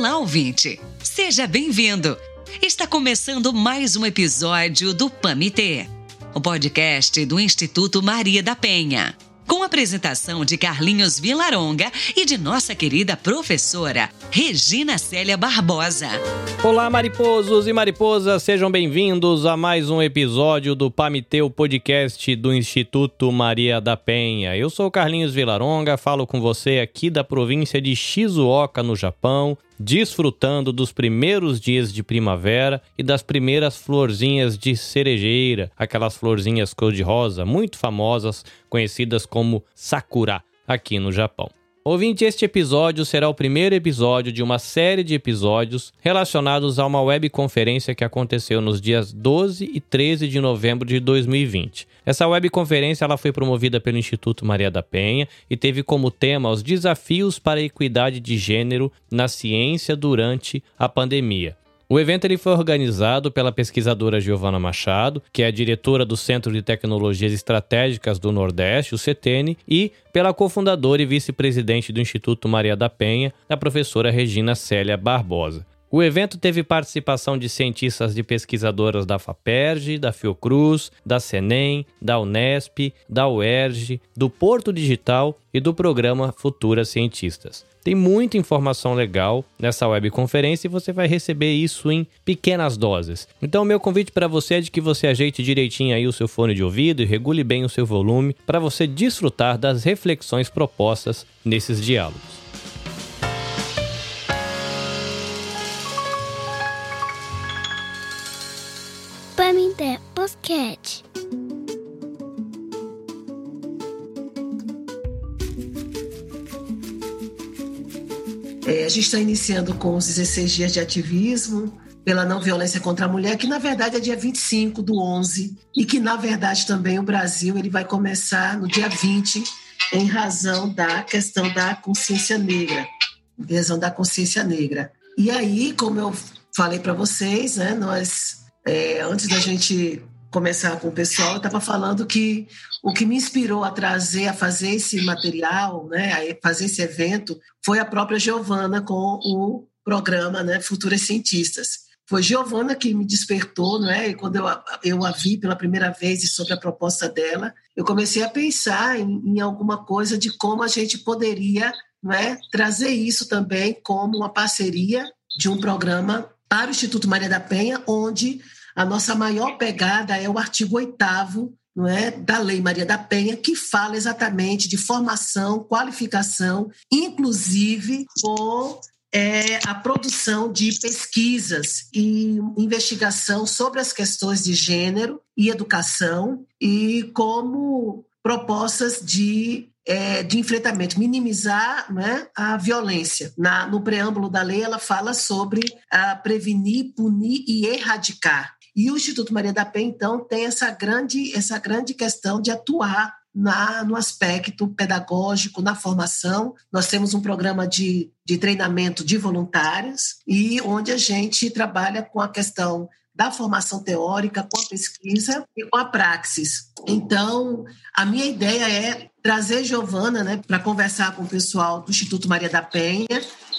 Olá, ouvinte! Seja bem-vindo! Está começando mais um episódio do PAMITê, o podcast do Instituto Maria da Penha com a apresentação de Carlinhos Vilaronga e de nossa querida professora Regina Célia Barbosa. Olá, mariposos e mariposas, sejam bem-vindos a mais um episódio do Pamiteu Podcast do Instituto Maria da Penha. Eu sou Carlinhos Vilaronga, falo com você aqui da província de Shizuoka, no Japão, desfrutando dos primeiros dias de primavera e das primeiras florzinhas de cerejeira, aquelas florzinhas cor-de-rosa muito famosas, conhecidas como sakura aqui no Japão. Ouvinte, este episódio será o primeiro episódio de uma série de episódios relacionados a uma webconferência que aconteceu nos dias 12 e 13 de novembro de 2020. Essa webconferência ela foi promovida pelo Instituto Maria da Penha e teve como tema os desafios para a equidade de gênero na ciência durante a pandemia. O evento ele foi organizado pela pesquisadora Giovana Machado, que é diretora do Centro de Tecnologias Estratégicas do Nordeste, o CETENE, e pela cofundadora e vice-presidente do Instituto Maria da Penha, a professora Regina Célia Barbosa. O evento teve participação de cientistas e pesquisadoras da FAPERJ, da Fiocruz, da Senem, da Unesp, da UERJ, do Porto Digital e do programa Futuras Cientistas. Tem muita informação legal nessa webconferência e você vai receber isso em pequenas doses. Então, meu convite para você é de que você ajeite direitinho aí o seu fone de ouvido e regule bem o seu volume para você desfrutar das reflexões propostas nesses diálogos. Podcast. É, a gente está iniciando com os 16 dias de ativismo pela não violência contra a mulher, que na verdade é dia 25 do 11, e que na verdade também o Brasil ele vai começar no dia 20, em razão da questão da consciência negra, em razão da consciência negra. E aí, como eu falei para vocês, né, nós, é, antes da gente começar com o pessoal, eu estava falando que o que me inspirou a trazer, a fazer esse material, né, a fazer esse evento, foi a própria Giovana com o programa né, Futuras Cientistas. Foi Giovana que me despertou, né? E quando eu, eu a vi pela primeira vez e sobre a proposta dela, eu comecei a pensar em, em alguma coisa de como a gente poderia né, trazer isso também como uma parceria de um programa para o Instituto Maria da Penha, onde a nossa maior pegada é o artigo 8 não é, da Lei Maria da Penha, que fala exatamente de formação, qualificação, inclusive com é, a produção de pesquisas e investigação sobre as questões de gênero e educação e como propostas de, é, de enfrentamento, minimizar né, a violência. Na, no preâmbulo da lei, ela fala sobre a prevenir, punir e erradicar. E o Instituto Maria da Penha, então, tem essa grande, essa grande questão de atuar na, no aspecto pedagógico, na formação. Nós temos um programa de, de treinamento de voluntários e onde a gente trabalha com a questão da formação teórica, com a pesquisa e com a praxis. Então, a minha ideia é trazer Giovana né, para conversar com o pessoal do Instituto Maria da Penha,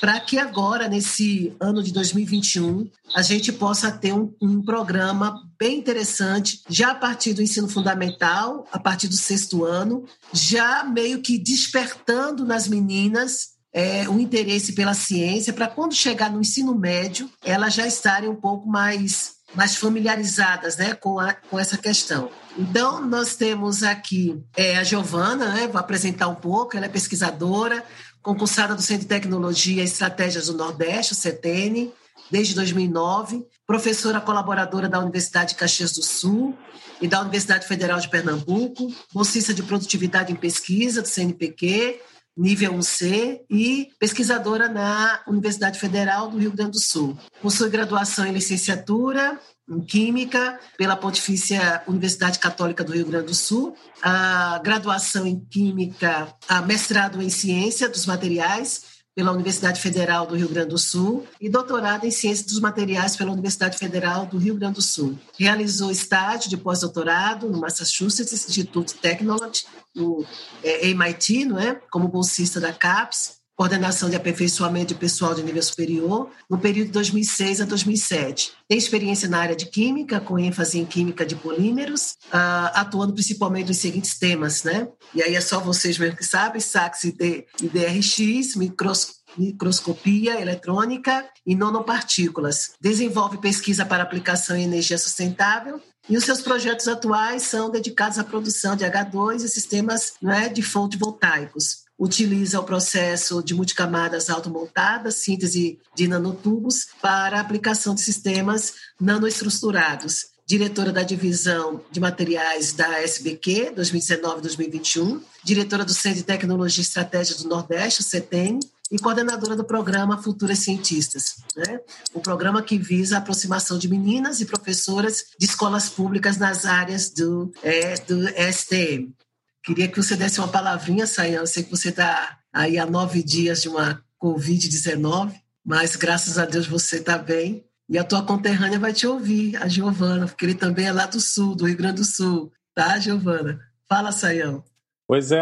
para que agora, nesse ano de 2021, a gente possa ter um, um, programa bem interessante, já a partir do ensino fundamental, a partir do sexto ano, já meio que despertando nas meninas é, o interesse pela ciência, para quando chegar no ensino médio, elas já estarem um pouco mais mais familiarizadas né, com, a, com essa questão. Então, nós temos aqui é, a Giovana, né, vou apresentar um pouco, ela é pesquisadora, concursada do Centro de Tecnologia e Estratégias do Nordeste, o CETENE, desde 2009, professora colaboradora da Universidade de Caxias do Sul e da Universidade Federal de Pernambuco, bolsista de produtividade em pesquisa do CNPq, nível 1C e pesquisadora na Universidade Federal do Rio Grande do Sul. Possui graduação em licenciatura em Química pela Pontifícia Universidade Católica do Rio Grande do Sul, a graduação em Química, a mestrado em Ciência dos Materiais pela Universidade Federal do Rio Grande do Sul e doutorado em Ciência dos Materiais pela Universidade Federal do Rio Grande do Sul. Realizou estágio de pós-doutorado no Massachusetts Institute Technology, no é, MIT, não é? como bolsista da CAPES, coordenação de aperfeiçoamento de pessoal de nível superior, no período de 2006 a 2007. Tem experiência na área de química, com ênfase em química de polímeros, uh, atuando principalmente nos seguintes temas, né? E aí é só vocês mesmo que sabem, SAX e, DRX, microscópio microscopia eletrônica e nanopartículas. Desenvolve pesquisa para aplicação em energia sustentável e os seus projetos atuais são dedicados à produção de H2 e sistemas né, de fonte voltaicos utiliza o processo de multicamadas automontadas, síntese de nanotubos, para aplicação de sistemas nanoestruturados. Diretora da divisão de materiais da SBQ, 2019-2021, diretora do Centro de Tecnologia e Estratégia do Nordeste, o CETEN, e coordenadora do programa Futuras Cientistas, né? um programa que visa a aproximação de meninas e professoras de escolas públicas nas áreas do, é, do STM. Queria que você desse uma palavrinha, Sayão. Eu sei que você está aí há nove dias de uma Covid-19, mas graças a Deus você está bem. E a tua conterrânea vai te ouvir, a Giovana, porque ele também é lá do sul, do Rio Grande do Sul. Tá, Giovana? Fala, Sayão. Pois é,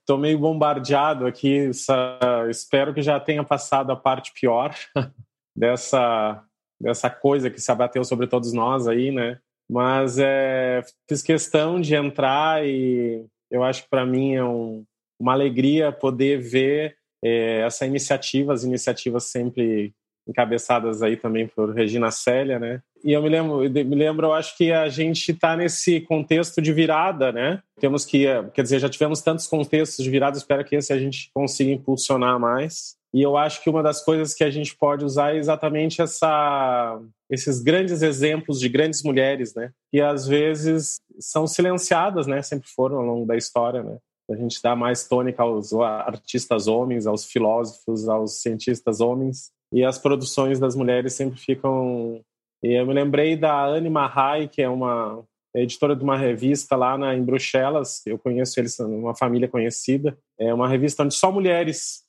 estou meio bombardeado aqui. Espero que já tenha passado a parte pior dessa, dessa coisa que se abateu sobre todos nós aí, né? Mas é, fiz questão de entrar e eu acho que para mim é um, uma alegria poder ver é, essa iniciativa, as iniciativas sempre encabeçadas aí também por Regina Célia, né? E eu me lembro, me lembro, eu acho que a gente está nesse contexto de virada, né? Temos que, quer dizer, já tivemos tantos contextos de virada, espero que esse a gente consiga impulsionar mais. E eu acho que uma das coisas que a gente pode usar é exatamente essa, esses grandes exemplos de grandes mulheres, né? Que às vezes são silenciadas, né? Sempre foram ao longo da história, né? A gente dá mais tônica aos artistas homens, aos filósofos, aos cientistas homens, e as produções das mulheres sempre ficam. E eu me lembrei da Anne Mahai, que é uma editora de uma revista lá na, em Bruxelas. Eu conheço eles, uma família conhecida. É uma revista onde só mulheres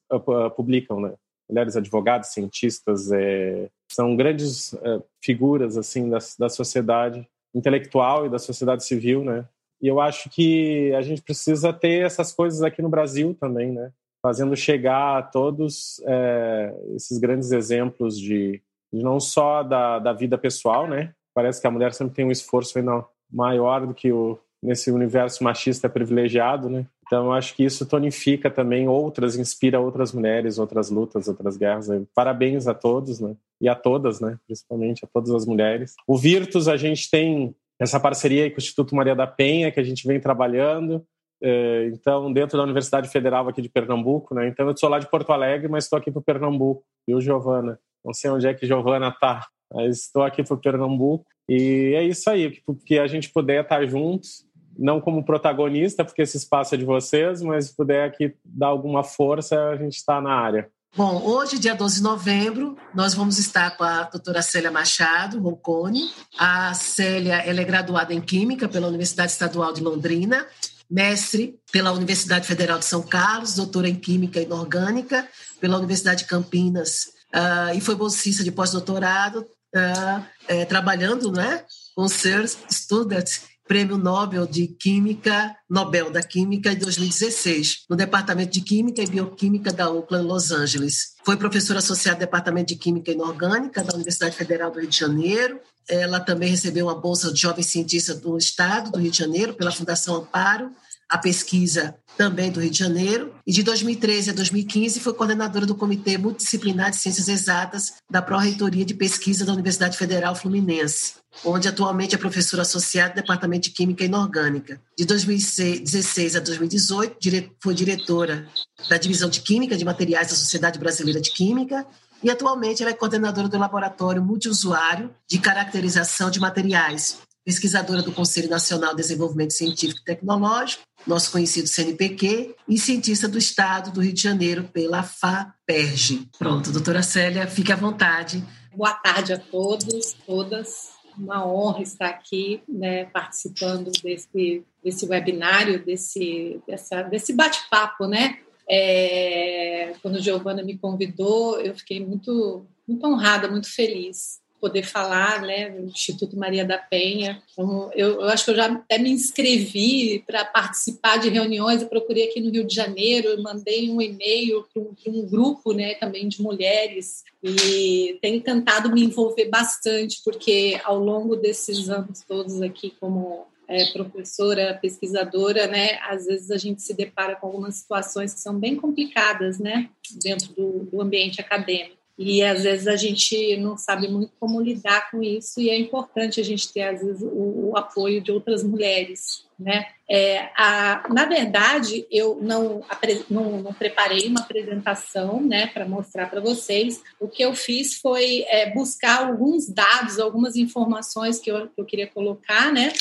publicam, né? Mulheres advogadas, cientistas, é, são grandes uh, figuras assim da, da sociedade intelectual e da sociedade civil, né? E eu acho que a gente precisa ter essas coisas aqui no Brasil também, né? Fazendo chegar a todos é, esses grandes exemplos de, de, não só da, da vida pessoal, né? Parece que a mulher sempre tem um esforço ainda maior do que o nesse universo machista privilegiado, né? Então, acho que isso tonifica também outras, inspira outras mulheres, outras lutas, outras guerras. Parabéns a todos, né? E a todas, né? Principalmente a todas as mulheres. O Virtus, a gente tem essa parceria com o Instituto Maria da Penha, que a gente vem trabalhando. É, então, dentro da Universidade Federal aqui de Pernambuco, né? Então, eu sou lá de Porto Alegre, mas estou aqui para Pernambuco, viu, Giovana? Não sei onde é que Giovana está, mas estou aqui para Pernambuco. E é isso aí, que a gente puder estar juntos não como protagonista, porque esse espaço é de vocês, mas se puder aqui dar alguma força, a gente está na área. Bom, hoje, dia 12 de novembro, nós vamos estar com a doutora Célia Machado, Roncone. A Célia ela é graduada em Química pela Universidade Estadual de Londrina, mestre pela Universidade Federal de São Carlos, doutora em Química Inorgânica pela Universidade de Campinas uh, e foi bolsista de pós-doutorado, uh, é, trabalhando né, com seus Student Prêmio Nobel de Química, Nobel da Química em 2016, no Departamento de Química e Bioquímica da UCLA em Los Angeles. Foi professora associada do Departamento de Química Inorgânica da Universidade Federal do Rio de Janeiro. Ela também recebeu uma bolsa de jovem cientista do Estado do Rio de Janeiro pela Fundação Amparo a pesquisa também do Rio de Janeiro, e de 2013 a 2015 foi coordenadora do Comitê Multidisciplinar de Ciências Exatas da Pró-Reitoria de Pesquisa da Universidade Federal Fluminense, onde atualmente é professora associada do Departamento de Química Inorgânica. De 2016 a 2018, foi diretora da Divisão de Química de Materiais da Sociedade Brasileira de Química e atualmente ela é coordenadora do Laboratório Multiusuário de Caracterização de Materiais, pesquisadora do Conselho Nacional de Desenvolvimento Científico e Tecnológico, nosso conhecido CNPq, e cientista do Estado do Rio de Janeiro pela FAPERJ. Pronto, doutora Célia, fique à vontade. Boa tarde a todos, todas. Uma honra estar aqui, né, participando desse, desse webinário, desse, dessa, desse bate-papo, né? É, quando Giovana me convidou, eu fiquei muito, muito honrada, muito feliz poder falar, né, do Instituto Maria da Penha. Então, eu, eu, acho que eu já até me inscrevi para participar de reuniões, eu procurei aqui no Rio de Janeiro, eu mandei um e-mail para um, um, grupo, né, também de mulheres e tenho tentado me envolver bastante, porque ao longo desses anos todos aqui como é, professora, pesquisadora, né, às vezes a gente se depara com algumas situações que são bem complicadas, né, dentro do, do ambiente acadêmico. E às vezes a gente não sabe muito como lidar com isso e é importante a gente ter às vezes o, o apoio de outras mulheres, né? É, a, na verdade eu não, não, não, preparei uma apresentação, né, para mostrar para vocês. O que eu fiz foi é, buscar alguns dados, algumas informações que eu, que eu queria colocar, né?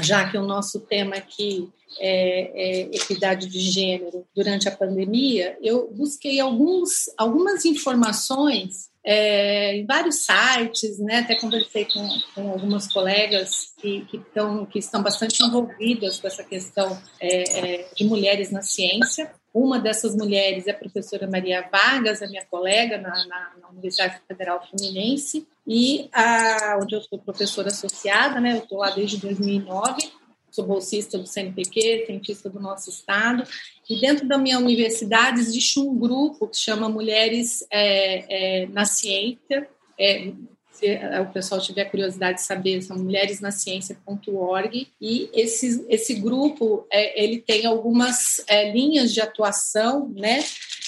já que o nosso tema aqui é, é, equidade de gênero durante a pandemia, eu busquei alguns, algumas informações é, em vários sites, né? até conversei com, com algumas colegas que, que, tão, que estão bastante envolvidas com essa questão é, é, de mulheres na ciência. Uma dessas mulheres é a professora Maria Vargas, a minha colega na, na, na Universidade Federal Fluminense, e a, onde eu sou professora associada, né? eu estou lá desde 2009, sou bolsista do CNPq, cientista do nosso estado, e dentro da minha universidade existe um grupo que chama Mulheres é, é, na Ciência, é, se o pessoal tiver curiosidade de saber, são mulheresnaciência.org e esse, esse grupo é, ele tem algumas é, linhas de atuação, né,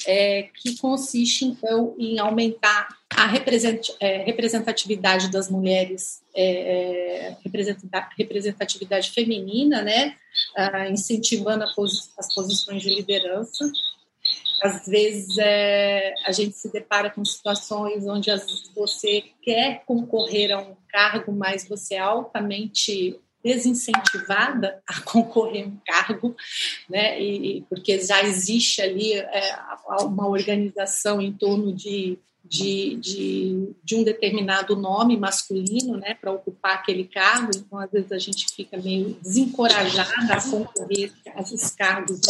é, que consiste então em aumentar a é, representatividade das mulheres, é, é representatividade feminina, né, ah, incentivando as posições de liderança. Às vezes é, a gente se depara com situações onde você quer concorrer a um cargo, mas você é altamente desincentivada a concorrer um cargo, né? E, porque já existe ali é, uma organização em torno de de, de, de um determinado nome masculino né, para ocupar aquele cargo, então às vezes a gente fica meio desencorajada a concorrer a esses cargos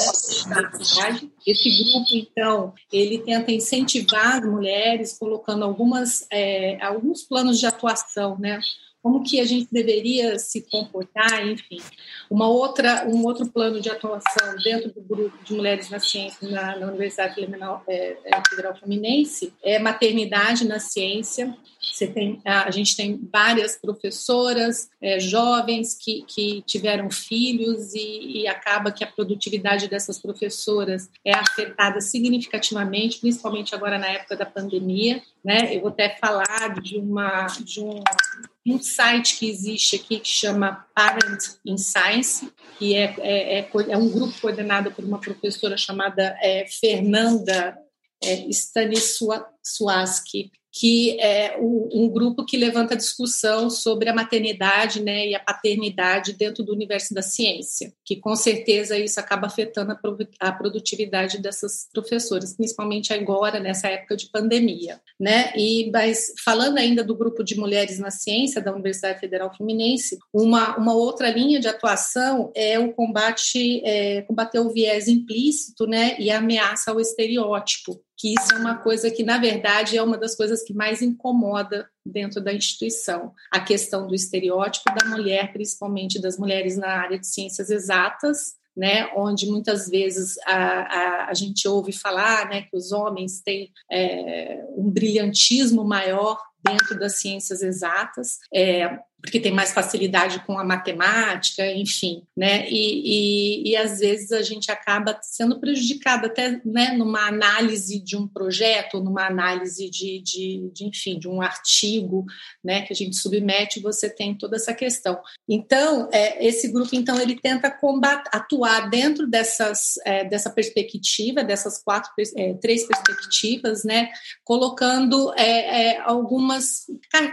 né. Esse grupo, então, ele tenta incentivar as mulheres, colocando algumas, é, alguns planos de atuação, né? Como que a gente deveria se comportar, enfim. Uma outra, um outro plano de atuação dentro do grupo de mulheres na ciência na, na Universidade Federal, é, é, Federal Fluminense é maternidade na ciência. Você tem, a, gente tem várias professoras é, jovens que, que tiveram filhos e, e acaba que a produtividade dessas professoras é afetada significativamente, principalmente agora na época da pandemia. Né? Eu vou até falar de, uma, de um um site que existe aqui que chama Parent in Science, que é, é, é, é um grupo coordenado por uma professora chamada é, Fernanda é, Stanisłaski, que é um, grupo que levanta discussão sobre a maternidade né, e a paternidade dentro do universo da ciência, que com certeza isso acaba afetando a, produtividade dessas professoras, principalmente agora, nessa época de pandemia. Né? E, mas falando ainda do grupo de mulheres na ciência da Universidade Federal Fluminense, uma, uma outra linha de atuação é o combate, é, combater o viés implícito né, e a ameaça ao estereótipo que isso é uma coisa que, na verdade, é uma das coisas que mais incomoda dentro da instituição. A questão do estereótipo da mulher, principalmente das mulheres na área de ciências exatas, né, onde muitas vezes a, a, a gente ouve falar né, que os homens têm é, um brilhantismo maior dentro das ciências exatas. É, porque tem mais facilidade com a matemática, enfim, né? E, e, e às vezes a gente acaba sendo prejudicado até né, numa análise de um projeto, numa análise de, de, de, enfim, de um artigo, né, que a gente submete, você tem toda essa questão. Então, é, esse grupo, então, ele tenta combater, atuar dentro dessas, é, dessa perspectiva, dessas quatro, é, três perspectivas, né, colocando é, é, algumas,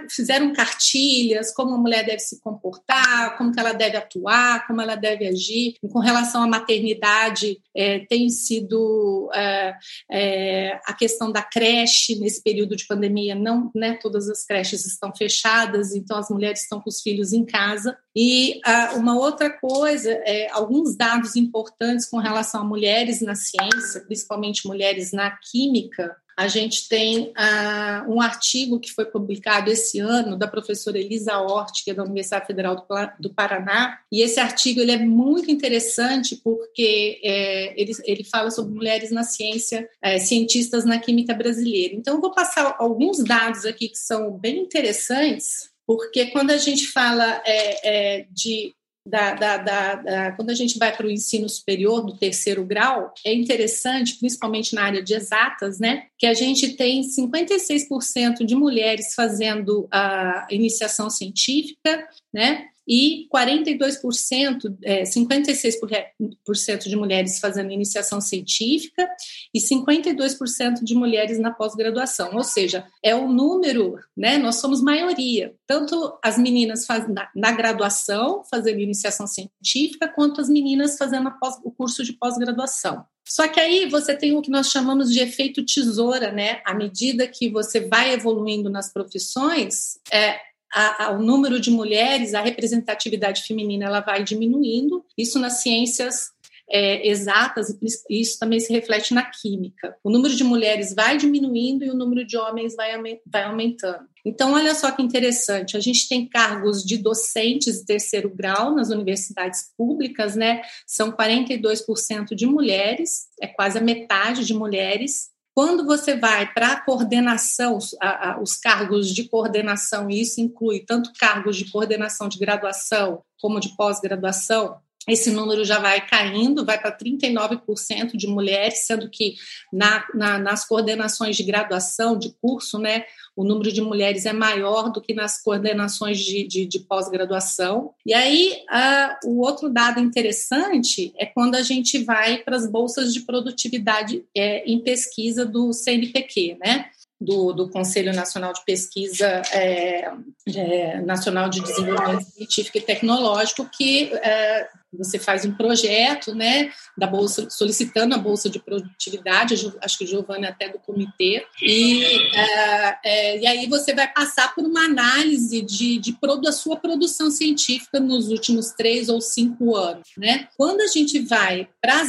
fizeram cartilhas, como a mulher deve se comportar, como que ela deve atuar, como ela deve agir. Com relação à maternidade, é, tem sido é, é, a questão da creche nesse período de pandemia. Não, né, todas as creches estão fechadas, então as mulheres estão com os filhos em casa. E uh, uma outra coisa, é, alguns dados importantes com relação a mulheres na ciência, principalmente mulheres na química, a gente tem uh, um artigo que foi publicado esse ano da professora Elisa Hort, que é da Universidade Federal do, do Paraná, e esse artigo ele é muito interessante porque é, ele, ele fala sobre mulheres na ciência, é, cientistas na química brasileira. Então, eu vou passar alguns dados aqui que são bem interessantes, porque quando a gente fala é, é de da, da, da, da, quando a gente vai para o ensino superior do terceiro grau, é interessante, principalmente na área de exatas, né, que a gente tem 56% de mulheres fazendo a iniciação científica, né, e 42%, é, 56% de mulheres fazendo iniciação científica e 52% de mulheres na pós-graduação. Ou seja, é o número, né? Nós somos maioria. Tanto as meninas faz, na, na graduação, fazendo iniciação científica, quanto as meninas fazendo pós, o curso de pós-graduação. Só que aí você tem o que nós chamamos de efeito tesoura, né? À medida que você vai evoluindo nas profissões, é, o número de mulheres, a representatividade feminina, ela vai diminuindo. Isso nas ciências é, exatas, e isso também se reflete na química. O número de mulheres vai diminuindo e o número de homens vai, vai aumentando. Então, olha só que interessante, a gente tem cargos de docentes de terceiro grau nas universidades públicas, né? São 42% de mulheres, é quase a metade de mulheres, quando você vai para a coordenação, os cargos de coordenação, e isso inclui tanto cargos de coordenação de graduação como de pós-graduação, esse número já vai caindo, vai para 39% de mulheres, sendo que na, na, nas coordenações de graduação, de curso, né, o número de mulheres é maior do que nas coordenações de, de, de pós-graduação. E aí, o outro dado interessante é quando a gente vai para as bolsas de produtividade é, em pesquisa do CNPq, né? do, do Conselho Nacional de Pesquisa é, é, Nacional de Desenvolvimento Científico e Tecnológico, que é, você faz um projeto né, da bolsa, solicitando a bolsa de produtividade, acho que Giovana é até do comitê, e, é, é, e aí você vai passar por uma análise de, de da sua produção científica nos últimos três ou cinco anos. Né? Quando a gente vai para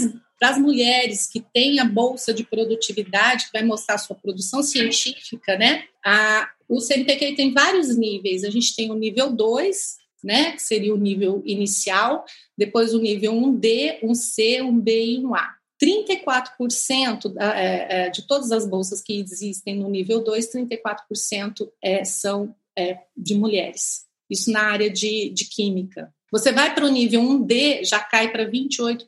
as mulheres que têm a bolsa de produtividade, que vai mostrar a sua produção científica, né? A, o CNPq tem vários níveis. A gente tem o nível 2, né, que seria o nível inicial, depois o nível 1D, 1C, 1B e 1A. 34% é, é, de todas as bolsas que existem no nível 2, 34% é, são de mulheres. Isso na área de, de química. Você vai para o nível 1D, já cai para 28%.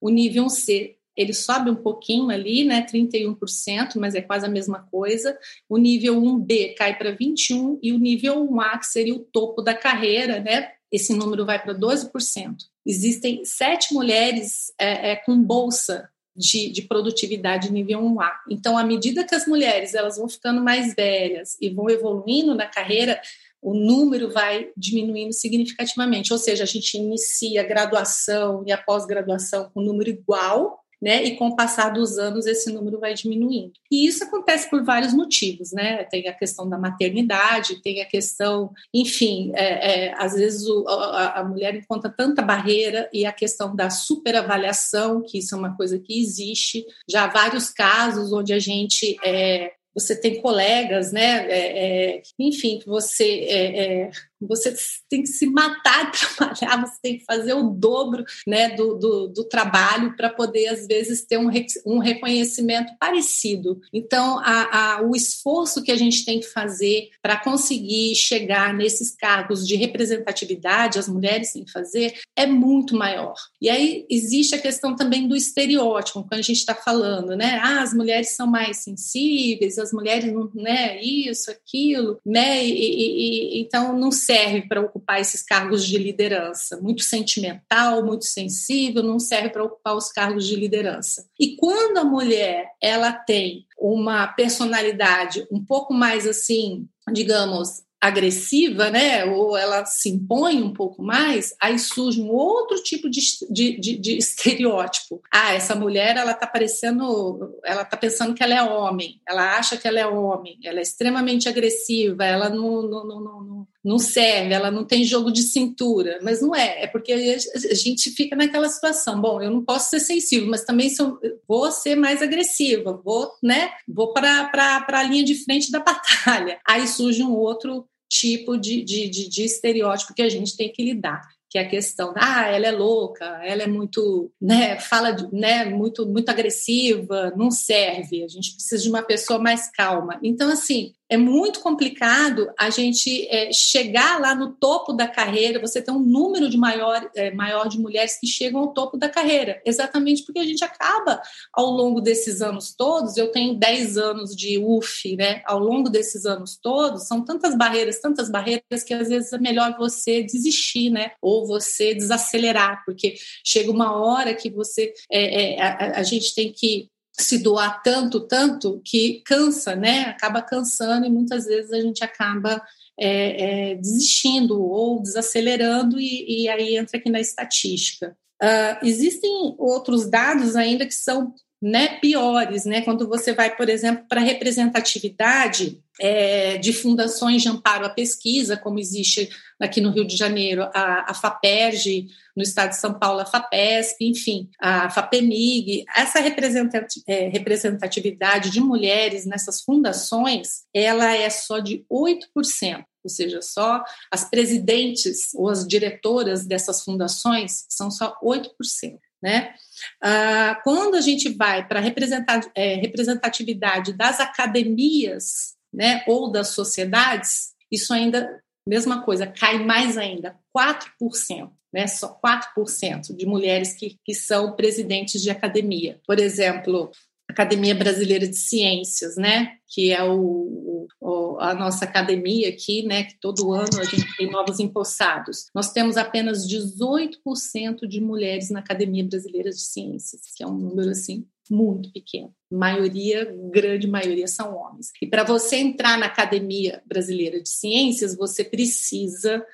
O nível 1C, ele sobe um pouquinho ali, né, 31%, mas é quase a mesma coisa. O nível 1B cai para 21 e o nível 1A, que seria o topo da carreira, né, esse número vai para 12%. Existem sete mulheres é, é, com bolsa de, de, produtividade nível 1A. Então, à medida que as mulheres elas vão ficando mais velhas e vão evoluindo na carreira, o número vai diminuindo significativamente. Ou seja, a gente inicia a graduação e a pós-graduação com número igual, né? E com o passar dos anos esse número vai diminuindo. E isso acontece por vários motivos, né? Tem a questão da maternidade, tem a questão, enfim, é, é, às vezes o, a, a, mulher encontra tanta barreira e a questão da superavaliação, que isso é uma coisa que existe. Já há vários casos onde a gente é, você tem colegas, né? É, é, enfim, você é, é você tem que se matar de trabalhar, você tem que fazer o dobro né, do, do, do trabalho para poder, às vezes, ter um, um reconhecimento parecido. Então, a, a, o esforço que a gente tem que fazer para conseguir chegar nesses cargos de representatividade, as mulheres têm que fazer, é muito maior. E aí existe a questão também do estereótipo, quando a gente está falando, né? Ah, as mulheres são mais sensíveis, as mulheres né? Isso, aquilo, né? E, e, e então não serve para ocupar esses cargos de liderança. Muito sentimental, muito sensível, não serve para ocupar os cargos de liderança. E quando a mulher ela tem uma personalidade um pouco mais assim, digamos, agressiva, né, ou ela se impõe um pouco mais, aí surge um outro tipo de, de, de, de estereótipo. Ah, essa mulher, ela tá parecendo, ela tá pensando que ela é homem, ela acha que ela é homem, ela é extremamente agressiva, ela não, não, não, não não serve, ela não tem jogo de cintura, mas não é, é porque a gente fica naquela situação, bom, eu não posso ser sensível, mas também sou, vou ser mais agressiva, vou, né, vou para a linha de frente da batalha. Aí surge um outro tipo de, de, de, de estereótipo que a gente tem que lidar que é a questão, ah, ela é louca, ela é muito, né, fala, né, muito, muito agressiva, não serve. A gente precisa de uma pessoa mais calma. Então, assim, é muito complicado a gente é, chegar lá no topo da carreira, você tem um número de maior, é, maior de mulheres que chegam ao topo da carreira, exatamente porque a gente acaba ao longo desses anos todos, eu tenho 10 anos de UF, né? Ao longo desses anos todos, são tantas barreiras, tantas barreiras que às vezes é melhor você desistir, né? Ou você desacelerar, porque chega uma hora que você é, é a, a gente tem que se doar tanto, tanto, que cansa, né? Acaba cansando e muitas vezes a gente acaba é, é, desistindo ou desacelerando, e, e, aí entra aqui na estatística. Uh, existem outros dados ainda que são né, piores, né? Quando você vai, por exemplo, para representatividade é, de fundações de amparo à pesquisa, como existe aqui no Rio de Janeiro, a, a FAPERJ, no estado de São Paulo, a FAPESP, enfim, a FAPEMIG, essa é, representatividade de mulheres nessas fundações, ela é só de 8%, ou seja, só as presidentes ou as diretoras dessas fundações são só 8%. Né? Ah, quando a gente vai para a é, representatividade das academias né, ou das sociedades, isso ainda, mesma coisa, cai mais ainda, 4%. Né, só 4% de mulheres que, que são presidentes de academia. Por exemplo, Academia Brasileira de Ciências, né? Que é o, o, a nossa academia aqui, né? Que todo ano a gente tem novos empossados. Nós temos apenas 18% de mulheres na Academia Brasileira de Ciências, que é um número assim muito pequeno. Maioria, grande maioria são homens. E para você entrar na Academia Brasileira de Ciências, você precisa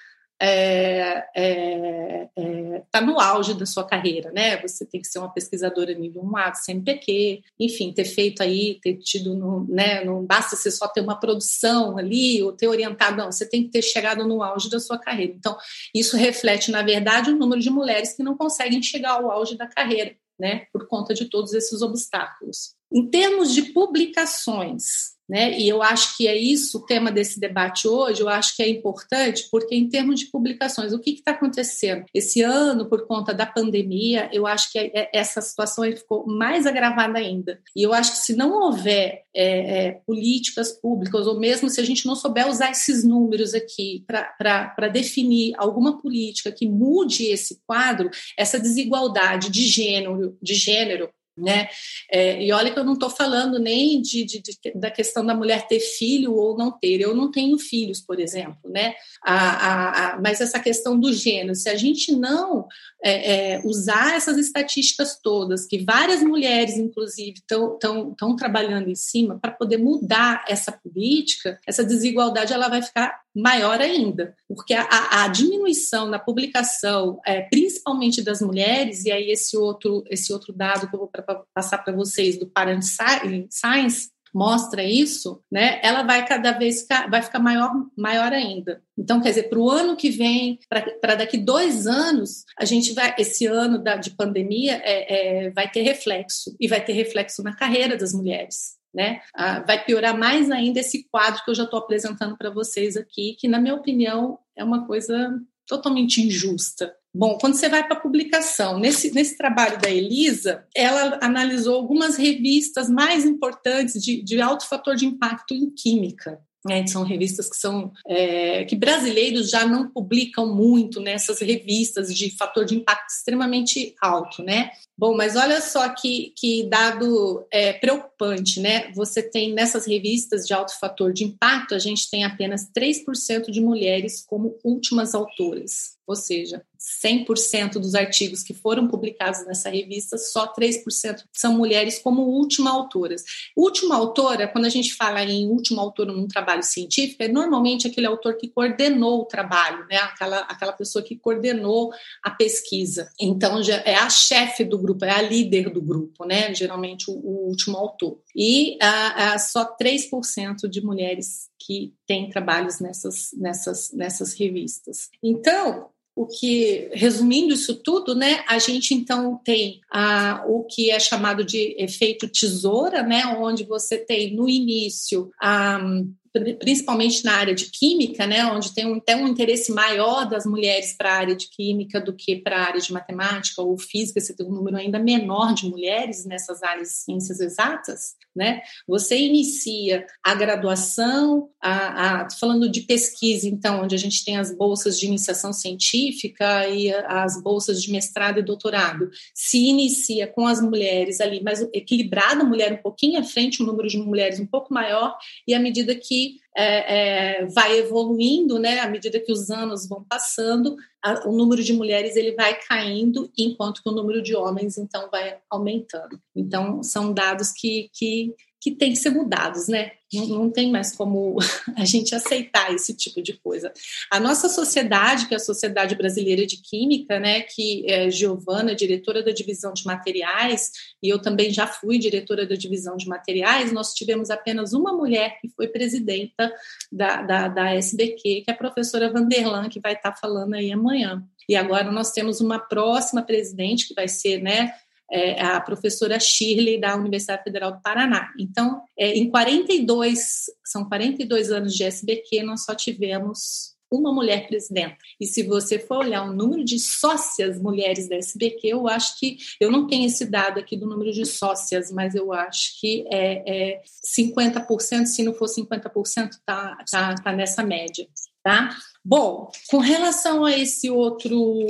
é, é, é, tá no auge da sua carreira, né? Você tem que ser uma pesquisadora nível 1A do CNPq, enfim, ter feito aí, ter tido, no, né? Não basta você só ter uma produção ali ou ter orientado, não, você tem que ter chegado no auge da sua carreira. Então, isso reflete, na verdade, o número de mulheres que não conseguem chegar ao auge da carreira, né? Por conta de todos esses obstáculos. Em termos de publicações, né? E eu acho que é isso o tema desse debate hoje. Eu acho que é importante, porque, em termos de publicações, o que está acontecendo? Esse ano, por conta da pandemia, eu acho que é, é, essa situação ficou mais agravada ainda. E eu acho que, se não houver é, é, políticas públicas, ou mesmo se a gente não souber usar esses números aqui para definir alguma política que mude esse quadro, essa desigualdade de gênero, de gênero né? É, e olha que eu não estou falando nem de, de, de, da questão da mulher ter filho ou não ter. Eu não tenho filhos, por exemplo, né? A, a, a, mas essa questão do gênero, se a gente não é, é, usar essas estatísticas todas, que várias mulheres, inclusive, estão trabalhando em cima para poder mudar essa política, essa desigualdade ela vai ficar maior ainda, porque a, a diminuição na publicação, é, principalmente das mulheres, e aí esse outro, esse outro dado que eu vou pra, pra passar para vocês do Parent Science, mostra isso, né? Ela vai cada vez vai ficar maior, maior ainda. Então, quer dizer, para o ano que vem, para daqui dois anos, a gente vai, esse ano da, de pandemia, é, é, vai ter reflexo e vai ter reflexo na carreira das mulheres né? Ah, vai piorar mais ainda esse quadro que eu já estou apresentando para vocês aqui, que, na minha opinião, é uma coisa totalmente injusta. Bom, quando você vai para a publicação, nesse, nesse trabalho da Elisa, ela analisou algumas revistas mais importantes de, de alto fator de impacto em química. É, são revistas que são é, que brasileiros já não publicam muito nessas revistas de fator de impacto extremamente alto, né? Bom, mas olha só que, que dado é, preocupante, né? Você tem nessas revistas de alto fator de impacto, a gente tem apenas 3% de mulheres como últimas autoras. Ou seja, 100% dos artigos que foram publicados nessa revista, só 3% são mulheres como última autoras. Última autora, quando a gente fala em última autora num trabalho científico, é normalmente aquele autor que coordenou o trabalho, né? aquela, aquela pessoa que coordenou a pesquisa. Então, é a chefe do grupo, é a líder do grupo, né? geralmente o, o último autor. E a, a, só 3% de mulheres que têm trabalhos nessas, nessas, nessas revistas. Então, o que, resumindo isso tudo, né, a gente então tem a, o que é chamado de efeito tesoura, né, onde você tem no início a principalmente na área de química, né, onde tem um, até um interesse maior das mulheres para a área de química do que para a área de matemática ou física, você tem um número ainda menor de mulheres nessas áreas de ciências exatas, né? Você inicia a graduação, a, a, falando de pesquisa, então, onde a gente tem as bolsas de iniciação científica e as bolsas de mestrado e doutorado, se inicia com as mulheres ali, mas equilibrada, a mulher um pouquinho à frente, um número de mulheres um pouco maior, e à medida que é, é, vai evoluindo, né? À medida que os anos vão passando, a, o número de mulheres ele vai caindo, enquanto que o número de homens então vai aumentando. Então são dados que, que que têm que ser mudados, né? Não, não, tem mais como a gente aceitar esse tipo de coisa. A nossa sociedade, que é a Sociedade Brasileira de Química, né, que é Giovana, diretora da divisão de materiais, e eu também já fui diretora da divisão de materiais, nós tivemos apenas uma mulher que foi presidenta da, da, da SBQ, que é a professora Vanderlan, que vai estar falando aí amanhã. E agora nós temos uma próxima presidente, que vai ser, né, é, a professora Shirley da Universidade Federal do Paraná. Então, é, em 42, são 42 anos de SBQ, nós só tivemos uma mulher presidenta. E se você for olhar o número de sócias mulheres da SBQ, eu acho que, eu não tenho esse dado aqui do número de sócias, mas eu acho que é, é 50%, se não for 50%, tá, tá, tá nessa média, tá? Bom, com relação a esse outro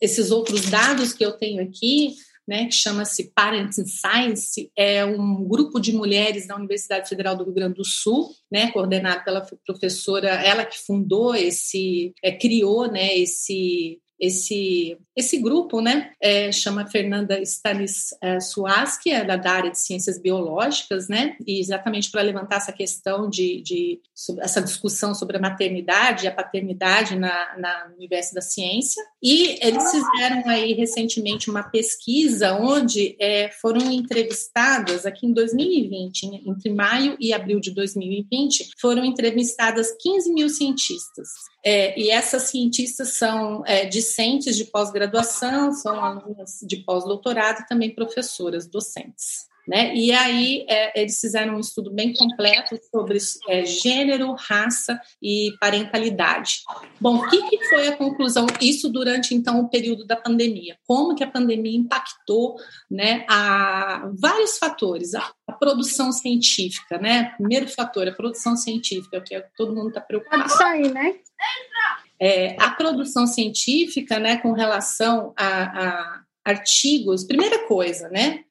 esses outros dados que eu tenho aqui, né, que chama-se Parents in Science, é um grupo de mulheres da Universidade Federal do Rio Grande do Sul, né, coordenado pela professora, ela que fundou esse, é, criou, né, esse esse, esse grupo, né, é, chama Fernanda Stanisłaski, é, da área de ciências biológicas, né, e exatamente para levantar essa questão de, de essa discussão sobre a maternidade e a paternidade na, na no universo da ciência. E eles fizeram aí recentemente uma pesquisa onde é, foram entrevistadas, aqui em 2020, entre maio e abril de 2020, foram entrevistadas 15 mil cientistas. É, e essas cientistas são é, discentes de pós-graduação, são alunas de pós-doutorado e também professoras, docentes. Né? E aí é, eles fizeram um estudo bem completo sobre é, gênero, raça e parentalidade. Bom, o que, que, foi a conclusão? Isso durante então o período da pandemia. Como que a pandemia impactou, né, a vários fatores, a, a produção científica, né? Primeiro fator, a produção científica, que é que todo mundo está preocupado. Pode sair, né? É, a produção científica, né, com relação a, a artigos, primeira coisa, né?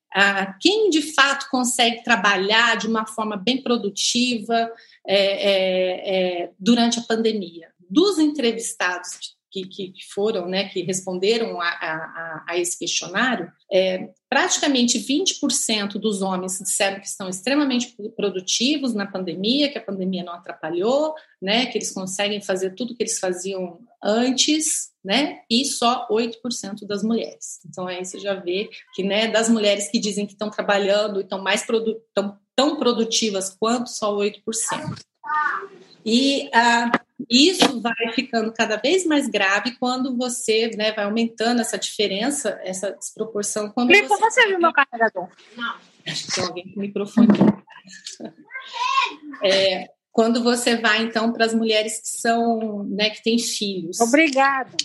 Quem de fato consegue trabalhar de uma forma bem produtiva é, é, é, durante a pandemia. Dos entrevistados que, que, foram, né, que responderam a, a, a esse questionário, é, praticamente 20% dos homens disseram que estão extremamente produtivos na pandemia, que a pandemia não atrapalhou, né, que eles conseguem fazer tudo que eles faziam antes, né, e só 8% das mulheres. Então aí você já vê que, né, das mulheres que dizem que estão trabalhando e estão mais produ tão, tão produtivas quanto só 8%. E ah, isso vai ficando cada vez mais grave quando você né, vai aumentando essa diferença, essa desproporção. Quando você, você viu meu carregador? Não. Acho que tem alguém com o microfone. É, quando você vai, então, para as mulheres que são, né, que têm filhos. Obrigada.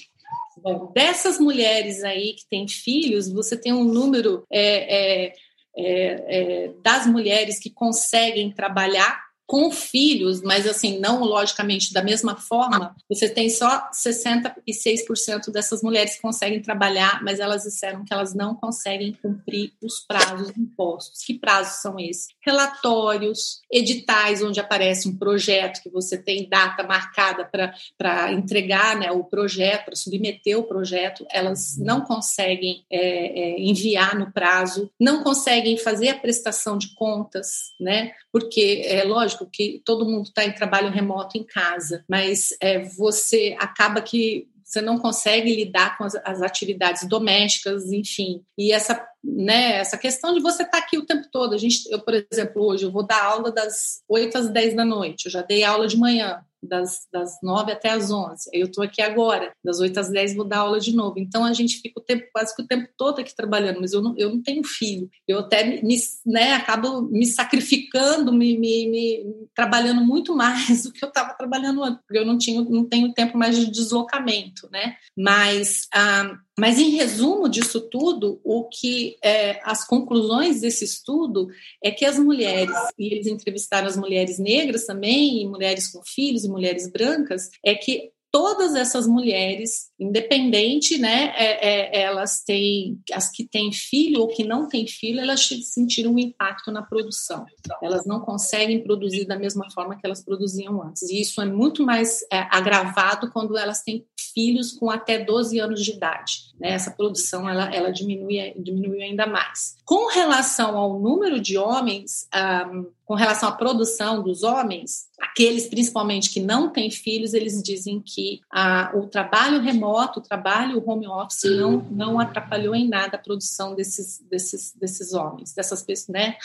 Bom, dessas mulheres aí que têm filhos, você tem um número é, é, é, é das mulheres que conseguem trabalhar com filhos, mas assim, não logicamente da mesma forma, você tem só 66% dessas mulheres que conseguem trabalhar, mas elas disseram que elas não conseguem cumprir os prazos impostos. Que prazos são esses? Relatórios, editais onde aparece um projeto que você tem data marcada para entregar né, o projeto, para submeter o projeto, elas não conseguem é, é, enviar no prazo, não conseguem fazer a prestação de contas, né? Porque é lógico que todo mundo está em trabalho remoto em casa, mas é, você acaba que você não consegue lidar com as, as, atividades domésticas, enfim. E essa, né, essa questão de você estar tá aqui o tempo todo. A gente, eu, por exemplo, hoje eu vou dar aula das 8 às 10 da noite. Eu já dei aula de manhã das, das 9 até as 11. Eu estou aqui agora, das 8 às 10 vou dar aula de novo. Então a gente fica o tempo, quase que o tempo todo aqui trabalhando, mas eu não, eu não tenho filho. Eu até me, né, acabo me sacrificando, me, me, me trabalhando muito mais do que eu estava trabalhando antes, porque eu não, tinha, não tenho tempo mais de deslocamento, né? Mas. Ah, mas, em resumo disso tudo, o que é, as conclusões desse estudo é que as mulheres, e eles entrevistaram as mulheres negras também, e mulheres com filhos, e mulheres brancas, é que todas essas mulheres, independente, né, é, é, elas têm, as que têm filho ou que não têm filho, elas sentiram um impacto na produção. Elas não conseguem produzir da mesma forma que elas produziam antes. E isso é muito mais é, agravado quando elas têm filhos com até 12 anos de idade. Né? Essa produção ela, ela diminui, diminuiu ainda mais. Com relação ao número de homens, um, com relação à produção dos homens, aqueles principalmente que não têm filhos, eles dizem que a, o trabalho remoto, o trabalho home office não, não atrapalhou em nada a produção desses, desses, desses homens, dessas pessoas, né?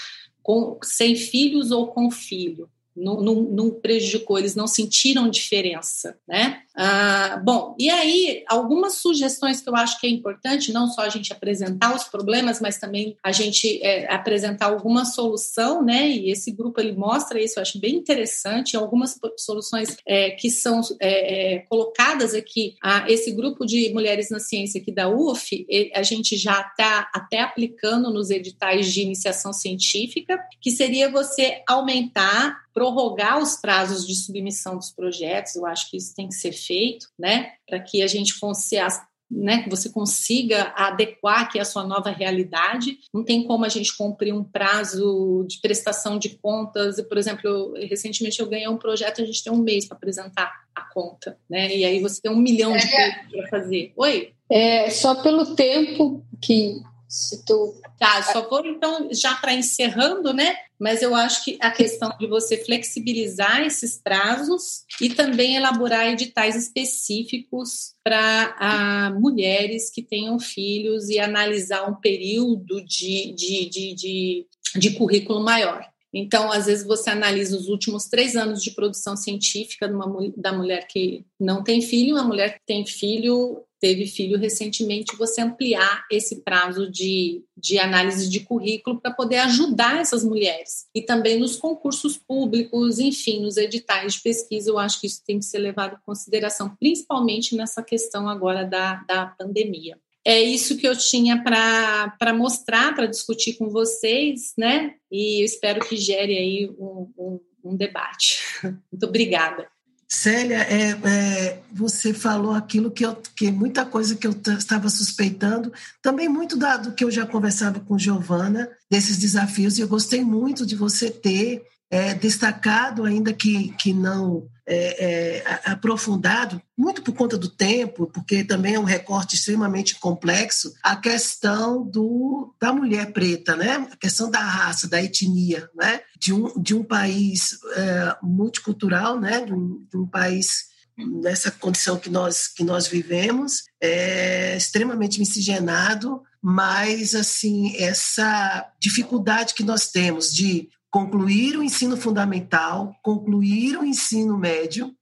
Com, sem filhos ou com filho não, não, não, prejudicou, eles não sentiram diferença, né? Ah, bom, e aí algumas sugestões que eu acho que é importante, não só a gente apresentar os problemas, mas também a gente é, apresentar alguma solução, né? E esse grupo ele mostra isso, eu acho bem interessante, algumas soluções é, que são é, é colocadas aqui. Ah, esse grupo de mulheres na ciência aqui da UF, a gente já está até aplicando nos editais de iniciação científica, que seria você aumentar prorrogar os prazos de submissão dos projetos, eu acho que isso tem que ser feito, né, para que a gente consiga né, que você consiga adequar aqui a sua nova realidade. Não tem como a gente cumprir um prazo de prestação de contas. Por exemplo, eu, recentemente eu ganhei um projeto, a gente tem um mês para apresentar a conta, né? E aí você tem um milhão de coisas para fazer. Oi? É, só pelo tempo que se tu Tá, só vou então, já para encerrando, né? Mas eu acho que a questão de você flexibilizar esses prazos e também elaborar editais específicos para ah, mulheres que tenham filhos e analisar um período de, de, de, de, de currículo maior. Então, às vezes, você analisa os últimos três anos de produção científica uma, da mulher que não tem filho, uma mulher que tem filho teve filho recentemente, você ampliar esse prazo de, de análise de currículo para poder ajudar essas mulheres. E também nos concursos públicos, enfim, nos editais de pesquisa, eu acho que isso tem que ser levado em consideração, principalmente nessa questão agora da, da pandemia. É isso que eu tinha para mostrar, para discutir com vocês, né? E eu espero que gere aí um, um, um debate. Muito obrigada. Célia, é, é, você falou aquilo que, eu, que muita coisa que eu estava suspeitando, também muito da, do que eu já conversava com Giovana, desses desafios, e eu gostei muito de você ter é, destacado, ainda que, que não é, é, aprofundado, muito por conta do tempo, porque também é um recorte extremamente complexo, a questão do, da mulher preta, né? a questão da raça, da etnia, né? de, um, de um país é, multicultural, né? de, um, de um país nessa condição que nós que nós vivemos é extremamente miscigenado mas assim essa dificuldade que nós temos de concluir o ensino fundamental, concluir o ensino médio,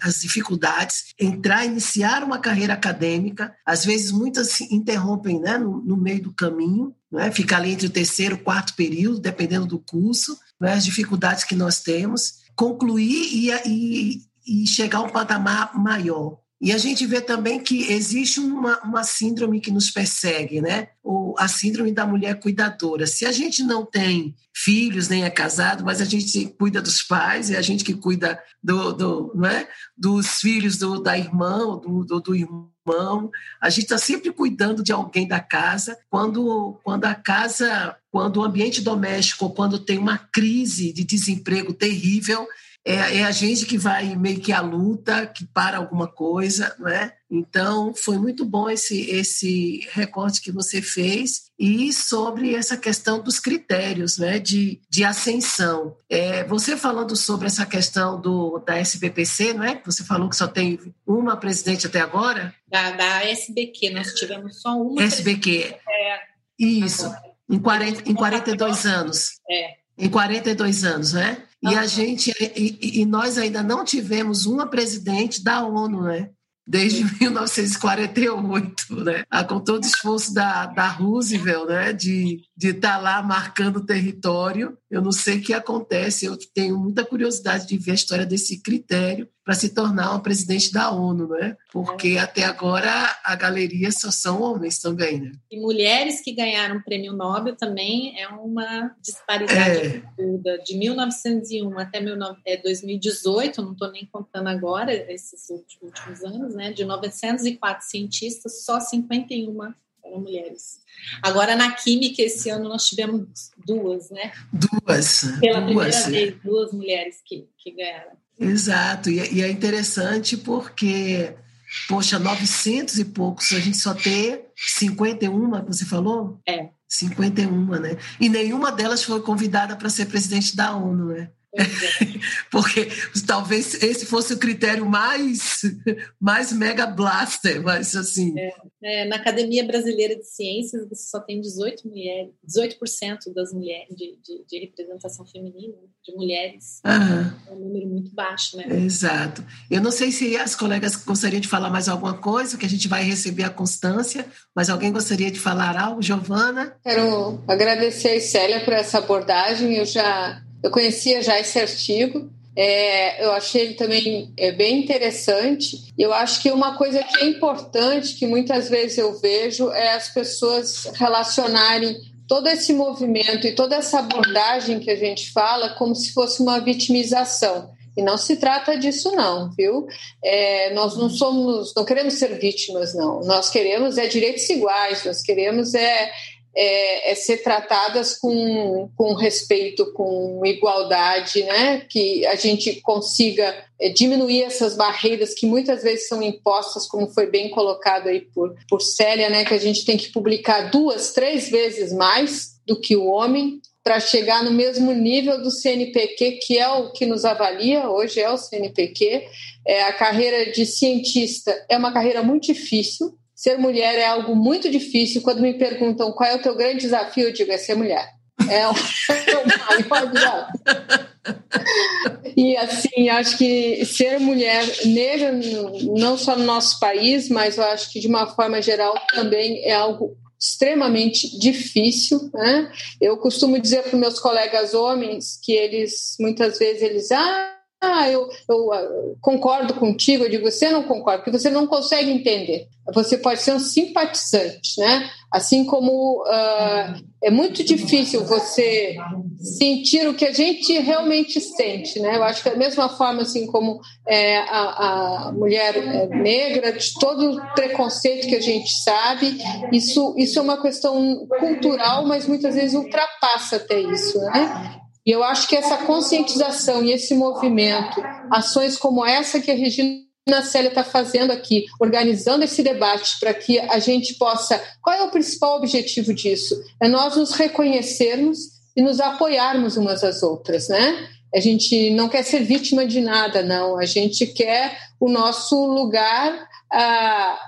as dificuldades, entrar, iniciar uma carreira acadêmica, às vezes muitas se interrompem né, no, no meio do caminho, né, fica ali entre o terceiro e quarto período, dependendo do curso, né, as dificuldades que nós temos, concluir e, e, e chegar a um patamar maior. E a gente vê também que existe uma, uma síndrome que nos persegue, né? O, a síndrome da mulher cuidadora. Se a gente não tem filhos, nem é casado, mas a gente cuida dos pais, é a gente que cuida do, do, né? dos filhos do, da irmã, do, do, do irmão. A gente está sempre cuidando de alguém da casa. Quando, quando a casa, quando o ambiente doméstico, quando tem uma crise de desemprego terrível, é, é, a gente que vai meio que à luta, que para alguma coisa, não é? Então, foi muito bom esse, esse recorte que você fez e sobre essa questão dos critérios né, de, de ascensão. É, você falando sobre essa questão do, da SBPC, não é? Você falou que só tem uma presidente até agora? Da, da SBQ, nós tivemos só uma. SBQ. É, Isso, em, 40, em 42 anos. É. Em 42 anos, né? E a gente e, e, nós ainda não tivemos uma presidente da ONU, né? Desde 1948, né? Ah, com todo o esforço da, da Roosevelt, né? De estar tá lá marcando território. Eu não sei o que acontece. Eu tenho muita curiosidade de ver a história desse critério para se tornar uma presidente da ONU, né? Porque é. até agora a galeria só são homens também, né? E mulheres que ganharam o prêmio Nobel também é uma disparidade é. De 1901 até 2018, é, não estou nem contando agora esses últimos anos, né? De 904 cientistas, só 51 eram mulheres. Agora, na Química, esse ano nós tivemos duas, né? Duas. Pela duas, primeira vez, duas mulheres que, que ganharam. Exato, e, é, e é interessante porque, poxa, 900 e poucos, a gente só tem 51, você falou? É. 51, né? E nenhuma delas foi convidada para ser presidente da ONU, né? É. Porque talvez esse fosse o critério mais, mais mega blaster, mas assim. É, é, na Academia Brasileira de Ciências, você só tem 18 mulheres, 18% das mulheres de, de, de, representação feminina, de mulheres. Uhum. É um número muito baixo, né? Exato. Eu não sei se as colegas gostariam de falar mais alguma coisa, que a gente vai receber a constância, mas alguém gostaria de falar algo, Giovana? Quero agradecer a Célia por essa abordagem. Eu já eu conhecia já esse artigo, é, eu achei ele também é, bem interessante. Eu acho que uma coisa que é importante, que muitas vezes eu vejo, é as pessoas relacionarem todo esse movimento e toda essa abordagem que a gente fala como se fosse uma vitimização. E não se trata disso, não, viu? É, nós não somos, não queremos ser vítimas, não. Nós queremos é direitos iguais, nós queremos é, é, é, ser tratadas com, com respeito, com igualdade, né? que a gente consiga é, diminuir essas barreiras que muitas vezes são impostas, como foi bem colocado aí por, por Célia, né? que a gente tem que publicar duas, três vezes mais do que o homem para chegar no mesmo nível do CNPq, que é o que nos avalia, hoje é o CNPq. É, a carreira de cientista é uma carreira muito difícil, Ser mulher é algo muito difícil. Quando me perguntam qual é o teu grande desafio, eu digo: é ser mulher. É o maior desafio. E assim, acho que ser mulher negra, não só no nosso país, mas eu acho que de uma forma geral também é algo extremamente difícil, né? Eu costumo dizer para meus colegas homens que eles muitas vezes eles ah ah, eu, eu ah, concordo contigo, eu digo, você não concorda, porque você não consegue entender. Você pode ser um simpatizante, né? Assim como uh, é muito difícil você sentir o que a gente realmente sente, né? Eu acho que da mesma forma, assim como é, a, a, mulher é, negra, de todo o preconceito que a gente sabe, isso, isso é uma questão cultural, mas muitas vezes ultrapassa até isso, né? E eu acho que essa conscientização e esse movimento, ações como essa que a Regina Célia está fazendo aqui, organizando esse debate para que a gente possa. Qual é o principal objetivo disso? É nós nos reconhecermos e nos apoiarmos umas às outras, né? A gente não quer ser vítima de nada, não. A gente quer o nosso lugar. Ah,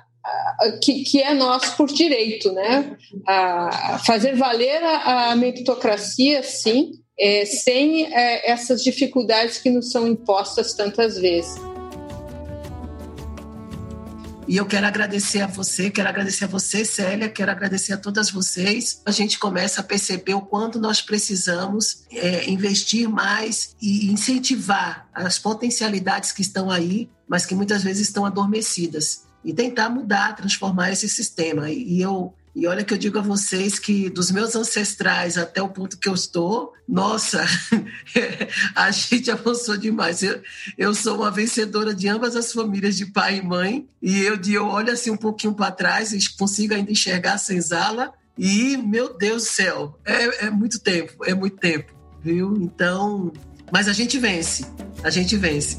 que, que, é nosso por direito, né? A fazer valer a, a meritocracia, sim, é, sem é, essas dificuldades que nos são impostas tantas vezes. E eu quero agradecer a você, quero agradecer a você, Célia, quero agradecer a todas vocês. A gente começa a perceber o quanto nós precisamos é, investir mais e incentivar as potencialidades que estão aí, mas que muitas vezes estão adormecidas. E tentar mudar, transformar esse sistema. E eu e olha que eu digo a vocês que dos meus ancestrais até o ponto que eu estou, nossa, a gente avançou demais. Eu, eu sou uma vencedora de ambas as famílias, de pai e mãe, e eu, eu olho assim um pouquinho para trás e consigo ainda enxergar a senzala. E, meu Deus do céu, é, é muito tempo, é muito tempo, viu? Então, mas a gente vence, a gente vence.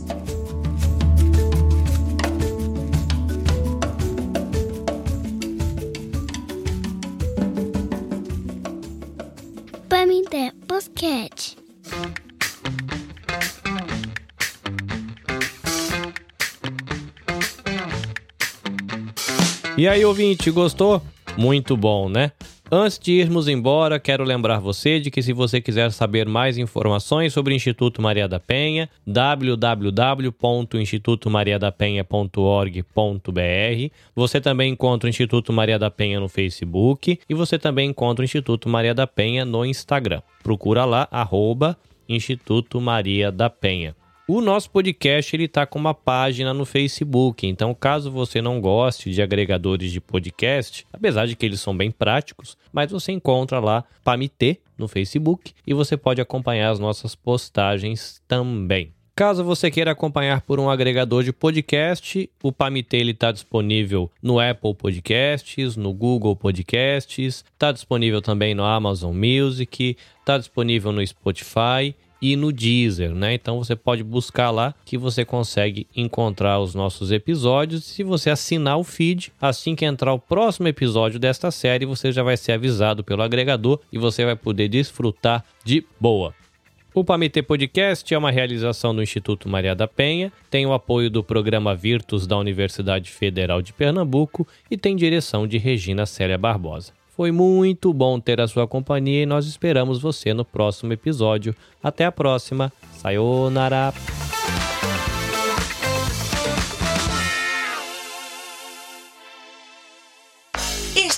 Pamité Basquete. E aí, ouvinte, gostou? Muito bom, né? Antes de irmos embora, quero lembrar você de que se você quiser saber mais informações sobre o Instituto Maria da Penha, www.institutomariadapenha.org.br. Você também encontra o Instituto Maria da Penha no Facebook e você também encontra o Instituto Maria da Penha no Instagram. Procura lá, arroba Instituto Maria da Penha. O nosso podcast ele está com uma página no Facebook, então caso você não goste de agregadores de podcast, apesar de que eles são bem práticos, mas você encontra lá Pamitê no Facebook e você pode acompanhar as nossas postagens também. Caso você queira acompanhar por um agregador de podcast, o Pamitê está disponível no Apple Podcasts, no Google Podcasts, está disponível também no Amazon Music, está disponível no Spotify e no Deezer, né? Então você pode buscar lá que você consegue encontrar os nossos episódios. Se você assinar o feed, assim que entrar o próximo episódio desta série, você já vai ser avisado pelo agregador e você vai poder desfrutar de boa. O Pamitê Podcast é uma realização do Instituto Maria da Penha, tem o apoio do programa Virtus da Universidade Federal de Pernambuco e tem direção de Regina Célia Barbosa. Foi muito bom ter a sua companhia e nós esperamos você no próximo episódio. Até a próxima. Sayonara.